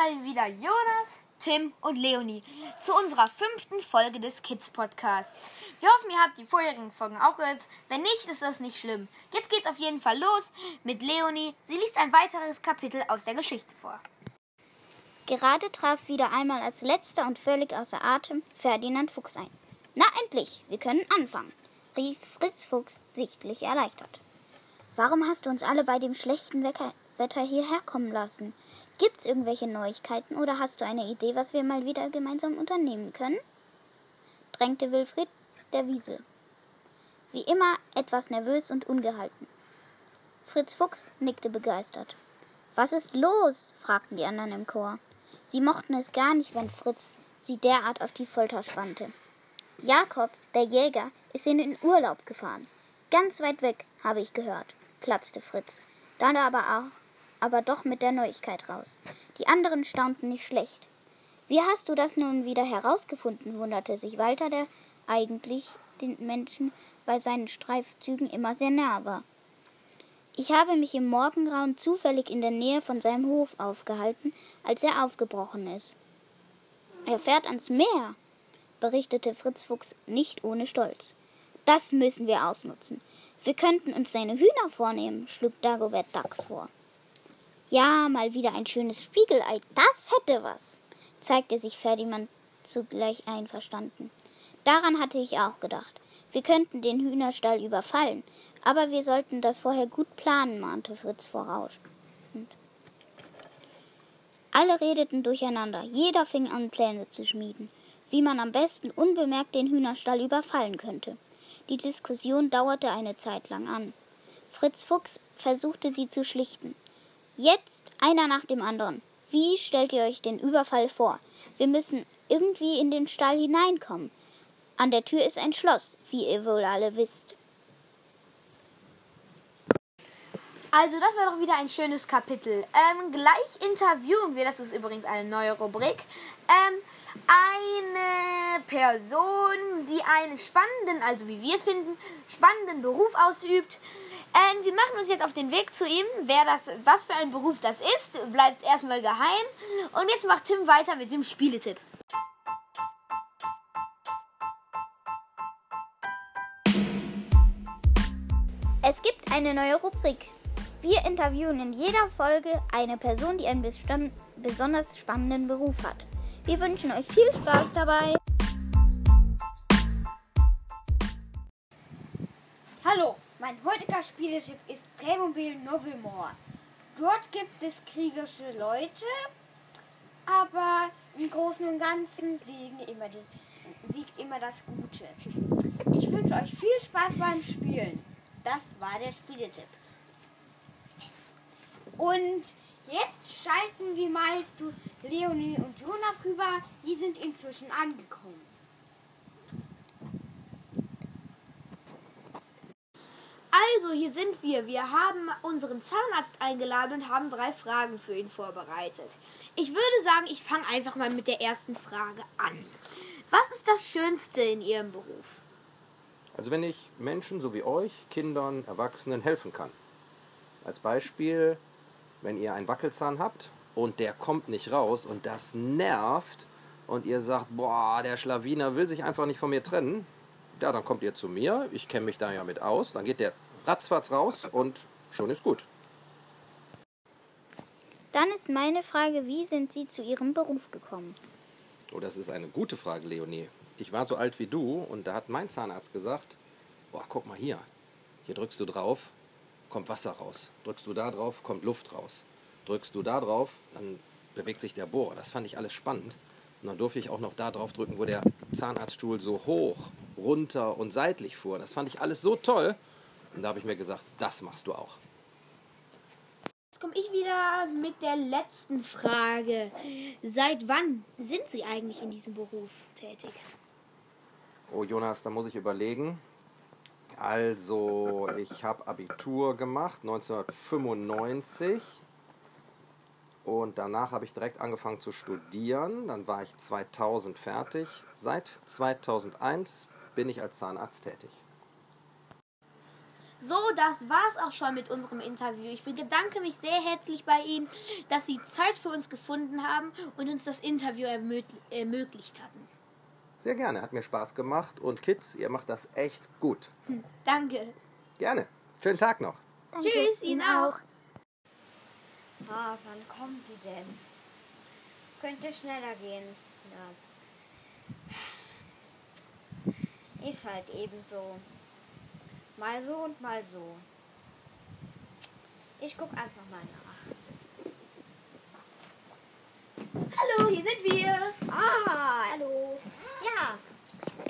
mal wieder Jonas, Tim und Leonie zu unserer fünften Folge des Kids Podcasts. Wir hoffen, ihr habt die vorherigen Folgen auch gehört. Wenn nicht, ist das nicht schlimm. Jetzt geht's auf jeden Fall los mit Leonie. Sie liest ein weiteres Kapitel aus der Geschichte vor. Gerade traf wieder einmal als letzter und völlig außer Atem Ferdinand Fuchs ein. Na endlich, wir können anfangen, rief Fritz Fuchs sichtlich erleichtert. Warum hast du uns alle bei dem schlechten Wetter hierher kommen lassen? Gibt's irgendwelche Neuigkeiten oder hast du eine Idee, was wir mal wieder gemeinsam unternehmen können? drängte Wilfried der Wiesel. Wie immer etwas nervös und ungehalten. Fritz Fuchs nickte begeistert. Was ist los? fragten die anderen im Chor. Sie mochten es gar nicht, wenn Fritz sie derart auf die Folter spannte. Jakob, der Jäger, ist in den Urlaub gefahren. Ganz weit weg, habe ich gehört, platzte Fritz. Dann aber auch, aber doch mit der Neuigkeit raus. Die anderen staunten nicht schlecht. Wie hast du das nun wieder herausgefunden? wunderte sich Walter, der eigentlich den Menschen bei seinen Streifzügen immer sehr nah war. Ich habe mich im Morgengrauen zufällig in der Nähe von seinem Hof aufgehalten, als er aufgebrochen ist. Er fährt ans Meer, berichtete Fritz Fuchs nicht ohne Stolz. Das müssen wir ausnutzen. Wir könnten uns seine Hühner vornehmen, schlug Dagobert Dachs vor. Ja, mal wieder ein schönes Spiegelei, das hätte was, zeigte sich Ferdinand zugleich einverstanden. Daran hatte ich auch gedacht. Wir könnten den Hühnerstall überfallen, aber wir sollten das vorher gut planen, mahnte Fritz voraus. Alle redeten durcheinander, jeder fing an, Pläne zu schmieden, wie man am besten unbemerkt den Hühnerstall überfallen könnte. Die Diskussion dauerte eine Zeit lang an. Fritz Fuchs versuchte sie zu schlichten. Jetzt einer nach dem anderen. Wie stellt ihr euch den Überfall vor? Wir müssen irgendwie in den Stall hineinkommen. An der Tür ist ein Schloss, wie ihr wohl alle wisst. Also, das war doch wieder ein schönes Kapitel. Ähm, gleich interviewen wir, das ist übrigens eine neue Rubrik, ähm, eine Person, die einen spannenden, also wie wir finden, spannenden Beruf ausübt. Ähm, wir machen uns jetzt auf den Weg zu ihm. Wer das, was für ein Beruf das ist, bleibt erstmal geheim. Und jetzt macht Tim weiter mit dem Spieletipp. Es gibt eine neue Rubrik. Wir interviewen in jeder Folge eine Person, die einen besonders spannenden Beruf hat. Wir wünschen euch viel Spaß dabei. Hallo, mein heutiger Spieletipp ist Playmobil Novelmore. Dort gibt es kriegerische Leute, aber im Großen und Ganzen siegen immer die, siegt immer das Gute. Ich wünsche euch viel Spaß beim Spielen. Das war der Spieletipp. Und jetzt schalten wir mal zu Leonie und Jonas rüber. Die sind inzwischen angekommen. Also, hier sind wir. Wir haben unseren Zahnarzt eingeladen und haben drei Fragen für ihn vorbereitet. Ich würde sagen, ich fange einfach mal mit der ersten Frage an. Was ist das Schönste in Ihrem Beruf? Also wenn ich Menschen so wie euch, Kindern, Erwachsenen helfen kann. Als Beispiel, wenn ihr einen Wackelzahn habt und der kommt nicht raus und das nervt und ihr sagt, boah, der Schlawiner will sich einfach nicht von mir trennen, ja, dann kommt ihr zu mir, ich kenne mich da ja mit aus, dann geht der ratzfatz raus und schon ist gut. Dann ist meine Frage, wie sind Sie zu Ihrem Beruf gekommen? Oh, das ist eine gute Frage, Leonie. Ich war so alt wie du und da hat mein Zahnarzt gesagt, boah, guck mal hier, hier drückst du drauf, kommt Wasser raus. Drückst du da drauf, kommt Luft raus. Drückst du da drauf, dann bewegt sich der Bohrer. Das fand ich alles spannend. Und dann durfte ich auch noch da drauf drücken, wo der Zahnarztstuhl so hoch, runter und seitlich fuhr. Das fand ich alles so toll. Und da habe ich mir gesagt, das machst du auch. Jetzt komme ich wieder mit der letzten Frage. Seit wann sind Sie eigentlich in diesem Beruf tätig? Oh Jonas, da muss ich überlegen. Also, ich habe Abitur gemacht 1995 und danach habe ich direkt angefangen zu studieren. Dann war ich 2000 fertig. Seit 2001 bin ich als Zahnarzt tätig. So, das war's auch schon mit unserem Interview. Ich bedanke mich sehr herzlich bei Ihnen, dass Sie Zeit für uns gefunden haben und uns das Interview ermögl ermöglicht hatten. Sehr gerne, hat mir Spaß gemacht. Und Kids, ihr macht das echt gut. Danke. Gerne. Schönen Tag noch. Danke. Tschüss, Ihnen auch. Ah, wann kommen sie denn? Könnte schneller gehen. Ja. Ist halt eben so. Mal so und mal so. Ich guck einfach mal nach. Hallo, hier sind wir. Ah, hallo.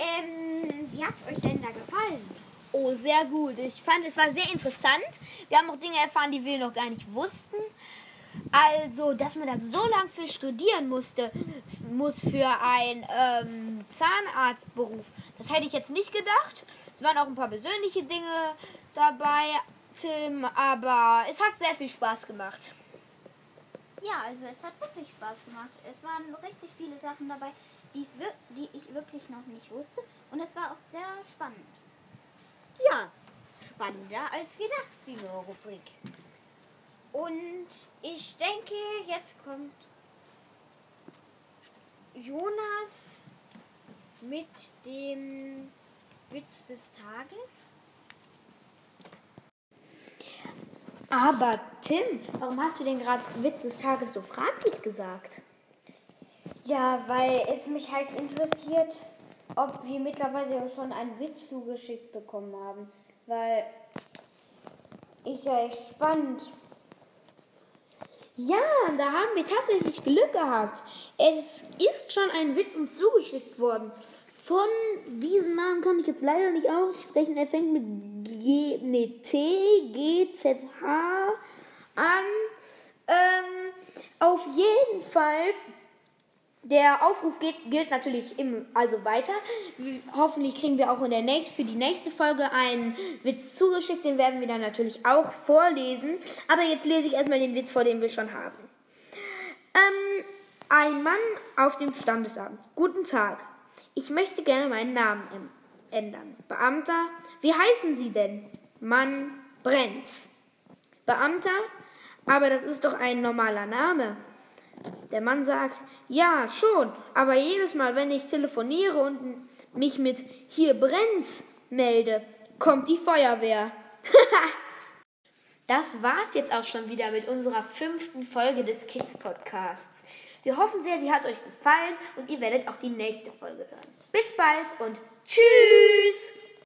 Ähm, wie hat's euch denn da gefallen? Oh, sehr gut. Ich fand, es war sehr interessant. Wir haben auch Dinge erfahren, die wir noch gar nicht wussten. Also, dass man da so lang für studieren musste, muss für einen ähm, Zahnarztberuf. Das hätte ich jetzt nicht gedacht. Es waren auch ein paar persönliche Dinge dabei, Tim, aber es hat sehr viel Spaß gemacht. Ja, also es hat wirklich Spaß gemacht. Es waren richtig viele Sachen dabei, die ich wirklich noch nicht wusste. Und es war auch sehr spannend. Ja, spannender als gedacht, die neue Rubrik. Und ich denke, jetzt kommt Jonas mit dem Witz des Tages. Aber Tim, warum hast du denn gerade Witz des Tages so fraglich gesagt? Ja, weil es mich halt interessiert, ob wir mittlerweile schon einen Witz zugeschickt bekommen haben. Weil ist ja echt spannend. Ja, da haben wir tatsächlich Glück gehabt. Es ist schon ein Witz uns zugeschickt worden. Von diesem Namen kann ich jetzt leider nicht aussprechen. Er fängt mit G, nee, T, G, Z, H an. Ähm, auf jeden Fall. Der Aufruf geht, gilt natürlich im, also weiter. Hoffentlich kriegen wir auch in der nächsten, für die nächste Folge einen Witz zugeschickt. Den werden wir dann natürlich auch vorlesen. Aber jetzt lese ich erstmal den Witz vor, den wir schon haben. Ähm, ein Mann auf dem Standesamt. Guten Tag. Ich möchte gerne meinen Namen ändern. Beamter, wie heißen Sie denn? Mann Brenz. Beamter, aber das ist doch ein normaler Name. Der Mann sagt, ja, schon, aber jedes Mal, wenn ich telefoniere und mich mit hier brennt's melde, kommt die Feuerwehr. das war's jetzt auch schon wieder mit unserer fünften Folge des Kids Podcasts. Wir hoffen sehr, sie hat euch gefallen und ihr werdet auch die nächste Folge hören. Bis bald und tschüss!